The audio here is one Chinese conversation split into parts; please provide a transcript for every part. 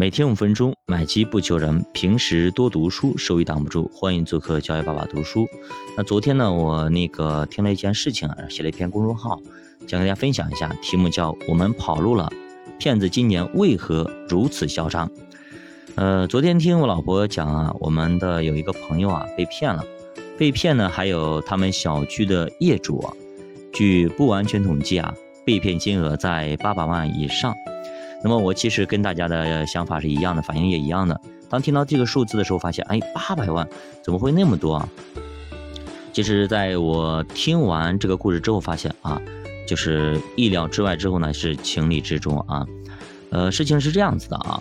每天五分钟，买机不求人，平时多读书，收益挡不住。欢迎做客教育爸爸读书。那昨天呢，我那个听了一件事情，写了一篇公众号，想跟大家分享一下，题目叫《我们跑路了》，骗子今年为何如此嚣张？呃，昨天听我老婆讲啊，我们的有一个朋友啊被骗了，被骗呢，还有他们小区的业主啊，据不完全统计啊。被骗金额在八百万以上，那么我其实跟大家的想法是一样的，反应也一样的。当听到这个数字的时候，发现，哎，八百万怎么会那么多啊？其实在我听完这个故事之后，发现啊，就是意料之外之后呢，是情理之中啊。呃，事情是这样子的啊，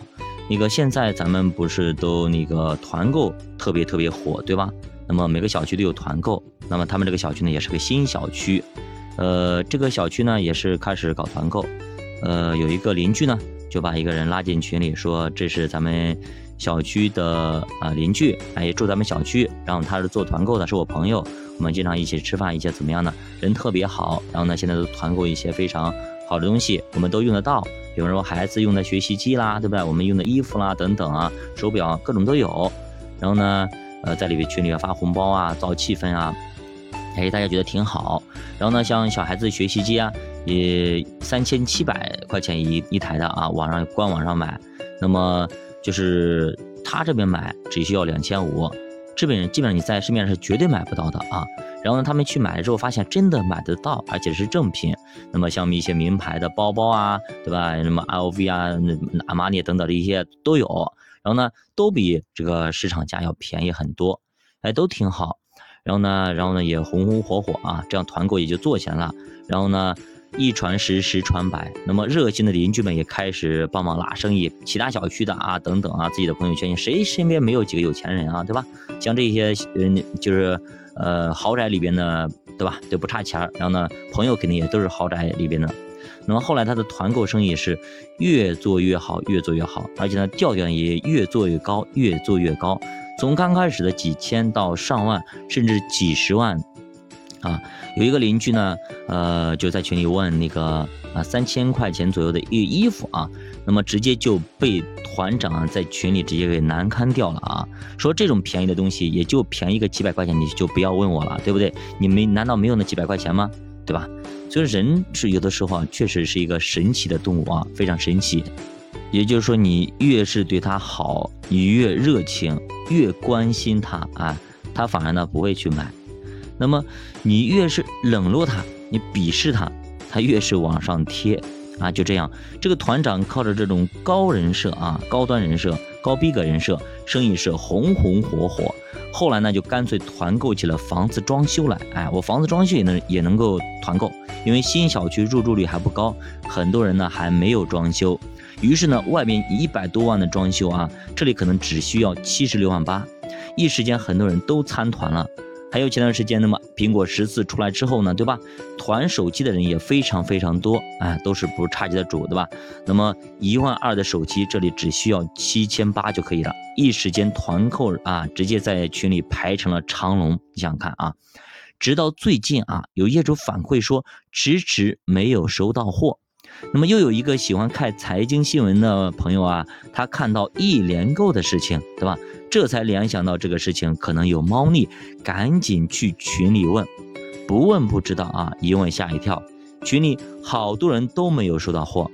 那个现在咱们不是都那个团购特别特别火，对吧？那么每个小区都有团购，那么他们这个小区呢，也是个新小区。呃，这个小区呢也是开始搞团购，呃，有一个邻居呢就把一个人拉进群里，说这是咱们小区的啊邻居，哎，住咱们小区，然后他是做团购的，是我朋友，我们经常一起吃饭，一些怎么样呢？人特别好，然后呢现在都团购一些非常好的东西，我们都用得到，比如说孩子用的学习机啦，对不对？我们用的衣服啦等等啊，手表各种都有，然后呢，呃，在里面群里发红包啊，造气氛啊。哎，大家觉得挺好。然后呢，像小孩子学习机啊，也三千七百块钱一一台的啊，网上官网上买。那么就是他这边买只需要两千五，这边基本上你在市面上是绝对买不到的啊。然后呢，他们去买了之后，发现真的买得到，而且是正品。那么像一些名牌的包包啊，对吧？什么 LV 啊、阿玛尼等等的一些都有。然后呢，都比这个市场价要便宜很多，哎，都挺好。然后呢，然后呢也红红火火啊，这样团购也就做起来了。然后呢，一传十，十传百，那么热心的邻居们也开始帮忙拉生意，其他小区的啊，等等啊，自己的朋友圈，谁身边没有几个有钱人啊，对吧？像这些人就是呃豪宅里边的，对吧？就不差钱然后呢，朋友肯定也都是豪宅里边的。那么后来他的团购生意是越做越好，越做越好，而且呢调调也越做越高，越做越高。从刚开始的几千到上万，甚至几十万，啊，有一个邻居呢，呃，就在群里问那个啊，三千块钱左右的一个衣服啊，那么直接就被团长在群里直接给难堪掉了啊，说这种便宜的东西也就便宜个几百块钱，你就不要问我了，对不对？你没难道没有那几百块钱吗？对吧？所以人是有的时候啊，确实是一个神奇的动物啊，非常神奇。也就是说，你越是对他好，你越热情，越关心他啊，他反而呢不会去买。那么你越是冷落他，你鄙视他，他越是往上贴啊。就这样，这个团长靠着这种高人设啊，高端人设、高逼格人设，生意是红红火火。后来呢，就干脆团购起了房子装修来。哎，我房子装修也能也能够团购，因为新小区入住率还不高，很多人呢还没有装修。于是呢，外面一百多万的装修啊，这里可能只需要七十六万八，一时间很多人都参团了。还有前段时间，那么苹果十四出来之后呢，对吧？团手机的人也非常非常多，哎，都是不差级的主，对吧？那么一万二的手机，这里只需要七千八就可以了。一时间团购啊，直接在群里排成了长龙。你想想看啊，直到最近啊，有业主反馈说，迟迟没有收到货。那么又有一个喜欢看财经新闻的朋友啊，他看到易联购的事情，对吧？这才联想到这个事情可能有猫腻，赶紧去群里问，不问不知道啊，一问吓一跳，群里好多人都没有收到货。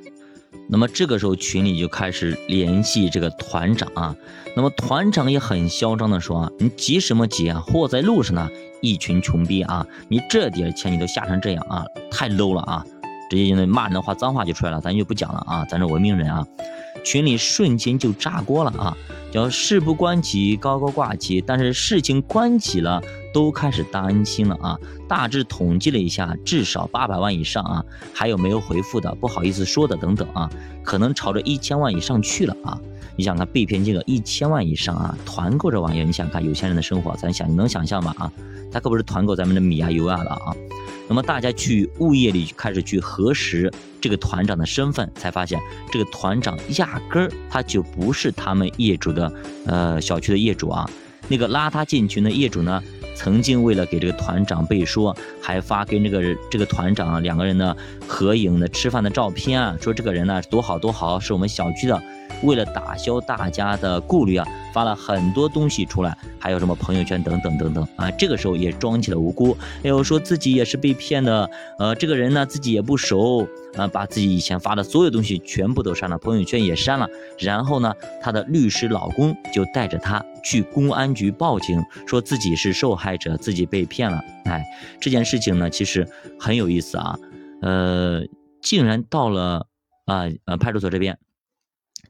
那么这个时候群里就开始联系这个团长啊，那么团长也很嚣张的说啊，你急什么急啊？货在路上呢，一群穷逼啊，你这点钱你都吓成这样啊，太 low 了啊！直接就骂人的话，脏话就出来了，咱就不讲了啊，咱是文明人啊。群里瞬间就炸锅了啊，叫事不关己高高挂起，但是事情关己了，都开始担心了啊。大致统计了一下，至少八百万以上啊，还有没有回复的，不好意思说的等等啊，可能朝着一千万以上去了啊。你想看被骗金额一千万以上啊，团购这玩意儿，你想看有钱人的生活，咱想你能想象吗啊？他可不是团购咱们的米啊油啊的啊。那么大家去物业里开始去核实这个团长的身份，才发现这个团长压根儿他就不是他们业主的呃小区的业主啊。那个拉他进群的业主呢，曾经为了给这个团长背书，还发跟这个这个团长两个人的合影的吃饭的照片啊，说这个人呢多好多好，是我们小区的为了打消大家的顾虑啊，发了很多东西出来，还有什么朋友圈等等等等啊。这个时候也装起了无辜，哎呦，说自己也是被骗的，呃，这个人呢自己也不熟啊，把自己以前发的所有东西全部都删了，朋友圈也删了。然后呢，她的律师老公就带着她去公安局报警，说自己是受害者，自己被骗了。哎，这件事情呢，其实很有意思啊，呃，竟然到了啊呃派出所这边。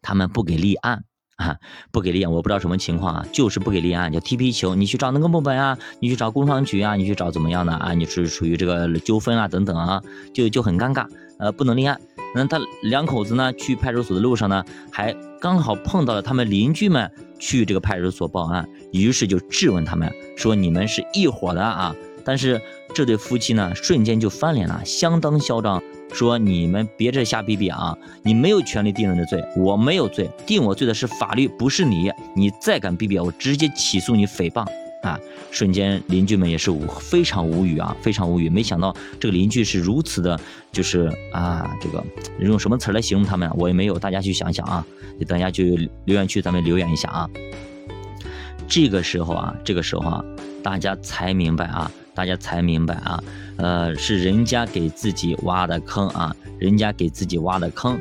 他们不给立案啊，不给立案，我不知道什么情况啊，就是不给立案，叫踢皮球。你去找那个部门啊，你去找工商局啊，你去找怎么样的啊？你是属于这个纠纷啊等等啊，就就很尴尬，呃，不能立案。那他两口子呢，去派出所的路上呢，还刚好碰到了他们邻居们去这个派出所报案，于是就质问他们说：“你们是一伙的啊？”但是这对夫妻呢，瞬间就翻脸了，相当嚣张。说你们别这瞎逼逼啊！你没有权利定人的罪，我没有罪，定我罪的是法律，不是你。你再敢逼逼，我直接起诉你诽谤啊！瞬间邻居们也是无非常无语啊，非常无语。没想到这个邻居是如此的，就是啊，这个用什么词来形容他们，我也没有，大家去想想啊。你等下就留言区咱们留言一下啊。这个时候啊，这个时候啊，大家才明白啊。大家才明白啊，呃，是人家给自己挖的坑啊，人家给自己挖的坑，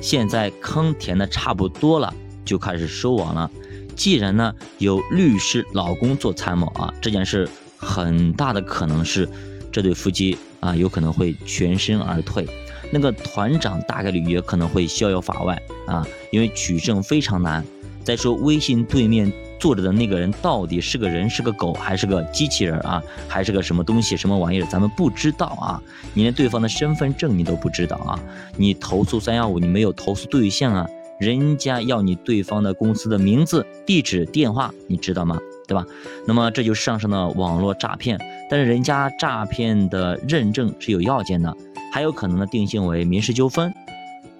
现在坑填的差不多了，就开始收网了。既然呢有律师老公做参谋啊，这件事很大的可能是这对夫妻啊有可能会全身而退，那个团长大概率也可能会逍遥法外啊，因为取证非常难。再说微信对面。坐着的那个人到底是个人是个狗还是个机器人啊？还是个什么东西什么玩意儿？咱们不知道啊！你连对方的身份证你都不知道啊！你投诉三幺五，你没有投诉对象啊？人家要你对方的公司的名字、地址、电话，你知道吗？对吧？那么这就上升了网络诈骗，但是人家诈骗的认证是有要件的，还有可能呢定性为民事纠纷。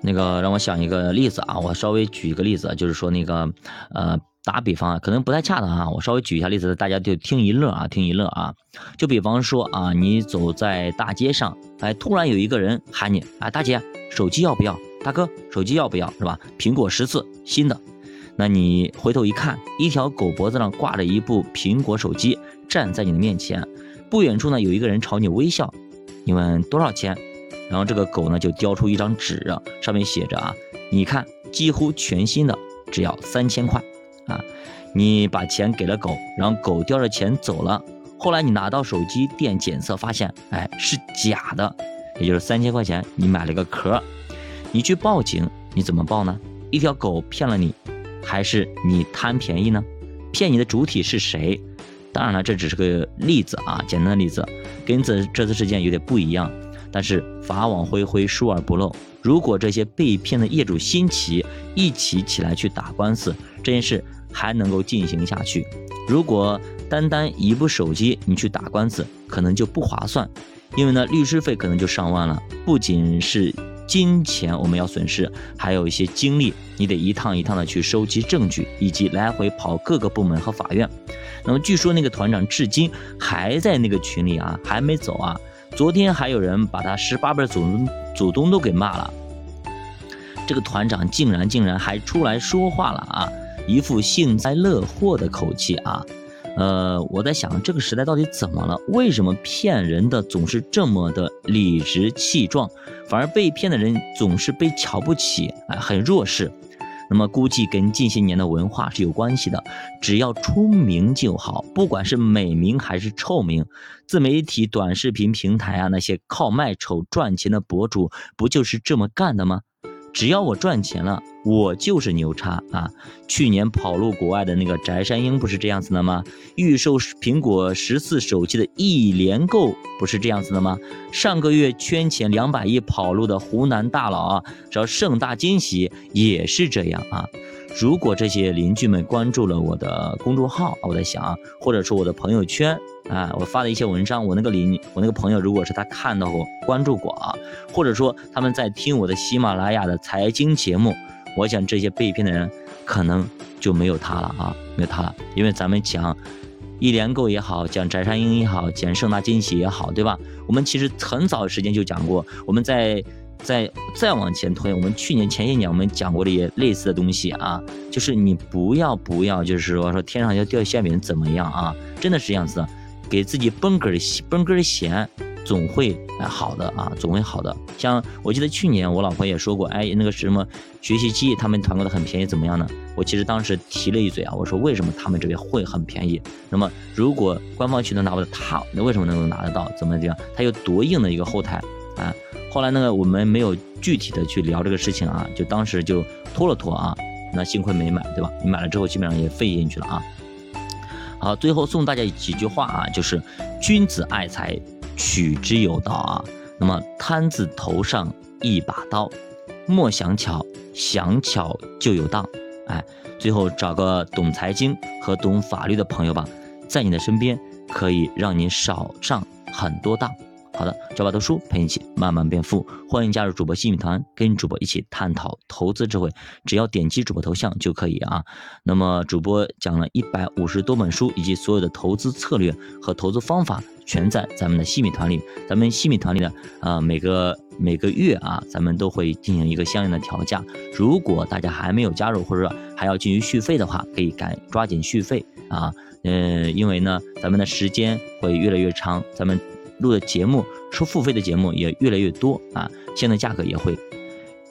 那个让我想一个例子啊，我稍微举一个例子，就是说那个呃。打比方啊，可能不太恰当啊，我稍微举一下例子，大家就听一乐啊，听一乐啊。就比方说啊，你走在大街上，哎，突然有一个人喊你，啊，大姐，手机要不要？大哥，手机要不要？是吧？苹果十四新的。那你回头一看，一条狗脖子上挂着一部苹果手机，站在你的面前。不远处呢，有一个人朝你微笑。你问多少钱？然后这个狗呢，就叼出一张纸，上面写着啊，你看，几乎全新的，只要三千块。啊，你把钱给了狗，然后狗叼着钱走了。后来你拿到手机店检测，发现，哎，是假的，也就是三千块钱你买了个壳。你去报警，你怎么报呢？一条狗骗了你，还是你贪便宜呢？骗你的主体是谁？当然了，这只是个例子啊，简单的例子，跟这这次事件有点不一样。但是法网恢恢，疏而不漏。如果这些被骗的业主新奇一起起来去打官司，这件事。还能够进行下去。如果单单一部手机你去打官司，可能就不划算，因为呢律师费可能就上万了。不仅是金钱我们要损失，还有一些精力，你得一趟一趟的去收集证据，以及来回跑各个部门和法院。那么据说那个团长至今还在那个群里啊，还没走啊。昨天还有人把他十八辈祖宗祖宗都给骂了，这个团长竟然竟然还出来说话了啊！一副幸灾乐祸的口气啊，呃，我在想这个时代到底怎么了？为什么骗人的总是这么的理直气壮，反而被骗的人总是被瞧不起，哎，很弱势？那么估计跟近些年的文化是有关系的。只要出名就好，不管是美名还是臭名，自媒体、短视频平台啊，那些靠卖丑赚钱的博主，不就是这么干的吗？只要我赚钱了，我就是牛叉啊！去年跑路国外的那个翟山鹰不是这样子的吗？预售苹果十四手机的一连购不是这样子的吗？上个月圈钱两百亿跑路的湖南大佬啊，只要盛大惊喜也是这样啊！如果这些邻居们关注了我的公众号，我在想啊，或者说我的朋友圈。啊，我发的一些文章，我那个邻，我那个朋友，如果是他看到过、关注过啊，或者说他们在听我的喜马拉雅的财经节目，我想这些被骗的人可能就没有他了啊，没有他了，因为咱们讲一连购也好，讲翟山鹰也好，讲盛大惊喜也好，对吧？我们其实很早时间就讲过，我们在再再往前推，我们去年前些年我们讲过的也类似的东西啊，就是你不要不要，就是说说天上要掉馅饼怎么样啊？真的是这样子的，给自己绷根绷根弦。总会好的啊，总会好的。像我记得去年我老婆也说过，哎，那个什么学习机他们团购的很便宜，怎么样呢？我其实当时提了一嘴啊，我说为什么他们这边会很便宜？那么如果官方渠道拿不到，他那为什么能够拿得到？怎么怎样？他有多硬的一个后台？后来那个我们没有具体的去聊这个事情啊，就当时就拖了拖啊。那幸亏没买，对吧？你买了之后基本上也费进去了啊。好，最后送大家几句话啊，就是君子爱财。取之有道啊，那么摊子头上一把刀，莫想巧，想巧就有当。哎，最后找个懂财经和懂法律的朋友吧，在你的身边可以让你少上很多当。好的，教爸读书陪你一起慢慢变富，欢迎加入主播新米团，跟主播一起探讨投资智慧。只要点击主播头像就可以啊。那么主播讲了一百五十多本书，以及所有的投资策略和投资方法，全在咱们的新米团里。咱们新米团里呢，呃，每个每个月啊，咱们都会进行一个相应的调价。如果大家还没有加入，或者说还要进行续费的话，可以赶抓紧续费啊。嗯，因为呢，咱们的时间会越来越长，咱们。录的节目收付费的节目也越来越多啊，现在价格也会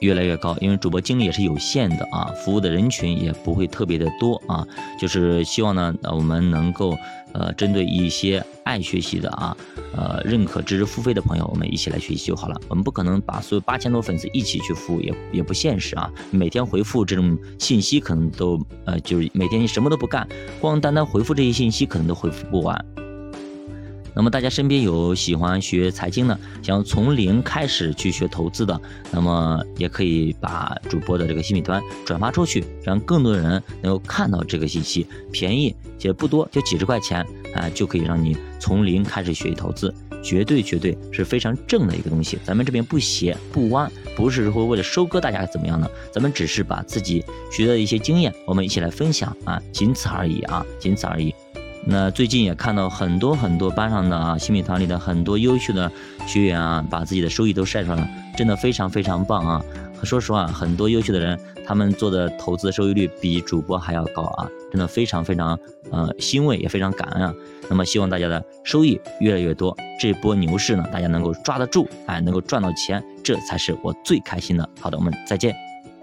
越来越高，因为主播精力也是有限的啊，服务的人群也不会特别的多啊，就是希望呢，我们能够呃针对一些爱学习的啊，呃认可知识付费的朋友，我们一起来学习就好了。我们不可能把所有八千多粉丝一起去服务，也也不现实啊。每天回复这种信息可能都呃就是每天你什么都不干，光单单回复这些信息可能都回复不完。那么大家身边有喜欢学财经的，想从零开始去学投资的，那么也可以把主播的这个新品团转发出去，让更多的人能够看到这个信息。便宜且不多，就几十块钱啊，就可以让你从零开始学习投资，绝对绝对是非常正的一个东西。咱们这边不斜不弯，不是说为了收割大家怎么样的，咱们只是把自己学的一些经验，我们一起来分享啊，仅此而已啊，仅此而已。那最近也看到很多很多班上的啊，新米团里的很多优秀的学员啊，把自己的收益都晒出来了，真的非常非常棒啊！说实话，很多优秀的人，他们做的投资收益率比主播还要高啊，真的非常非常呃欣慰，也非常感恩啊。那么希望大家的收益越来越多，这波牛市呢，大家能够抓得住，哎，能够赚到钱，这才是我最开心的。好的，我们再见。